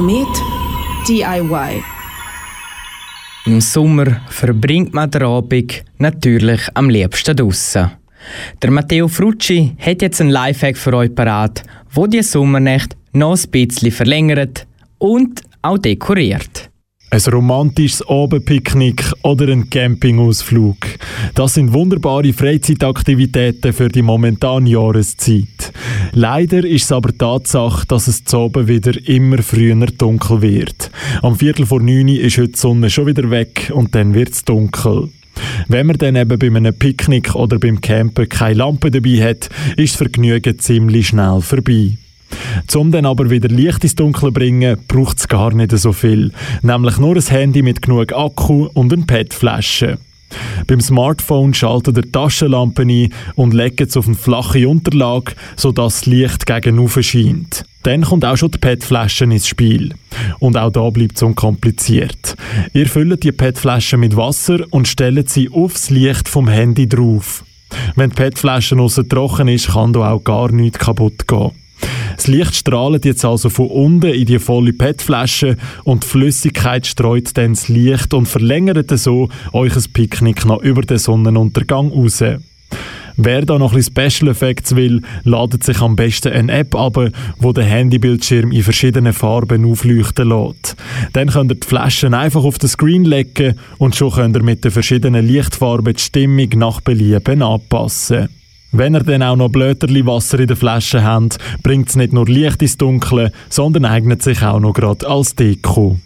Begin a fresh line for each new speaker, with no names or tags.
Komet DIY.
Im Sommer verbringt man den Abend natürlich am liebsten draussen. Der Matteo Frucci hat jetzt einen Lifehack für euch parat, wo die Sommernacht noch ein bisschen verlängert und auch dekoriert.
Ein romantisches Abendpicknick oder ein Campingausflug. Das sind wunderbare Freizeitaktivitäten für die momentane Jahreszeit. Leider ist es aber Tatsache, dass es zu oben wieder immer früher dunkel wird. Am Viertel vor neun ist heute die Sonne schon wieder weg und dann wird es dunkel. Wenn man dann eben bei einem Picknick oder beim Campen keine Lampe dabei hat, ist das Vergnügen ziemlich schnell vorbei. Um dann aber wieder Licht ins Dunkel zu bringen, braucht es gar nicht so viel. Nämlich nur ein Handy mit genug Akku und eine PET-Flasche. Beim Smartphone schaltet er Taschenlampe ein und legt es auf eine flache Unterlage, sodass das Licht gegen scheint. Dann kommt auch schon die PET-Flasche ins Spiel. Und auch da bleibt es unkompliziert. Ihr füllt die PET-Flasche mit Wasser und stellt sie aufs Licht vom Handy drauf. Wenn die PET-Flasche trocken ist, kann da auch gar nichts kaputt gehen. Das Licht strahlt jetzt also von unten in die volle PET-Flasche und die Flüssigkeit streut dann das Licht und verlängert so euch ein Picknick noch über den Sonnenuntergang raus. Wer da noch ein Special Effects will, ladet sich am besten eine App ab, wo den Handybildschirm in verschiedenen Farben aufleuchten lässt. Dann könnt ihr die Flaschen einfach auf den Screen legen und schon könnt ihr mit den verschiedenen Lichtfarben die Stimmung nach Belieben anpassen. Wenn ihr dann auch noch Blöterli Wasser in der Flasche habt, bringt es nicht nur Licht ins Dunkle, sondern eignet sich auch noch gerade als Deko.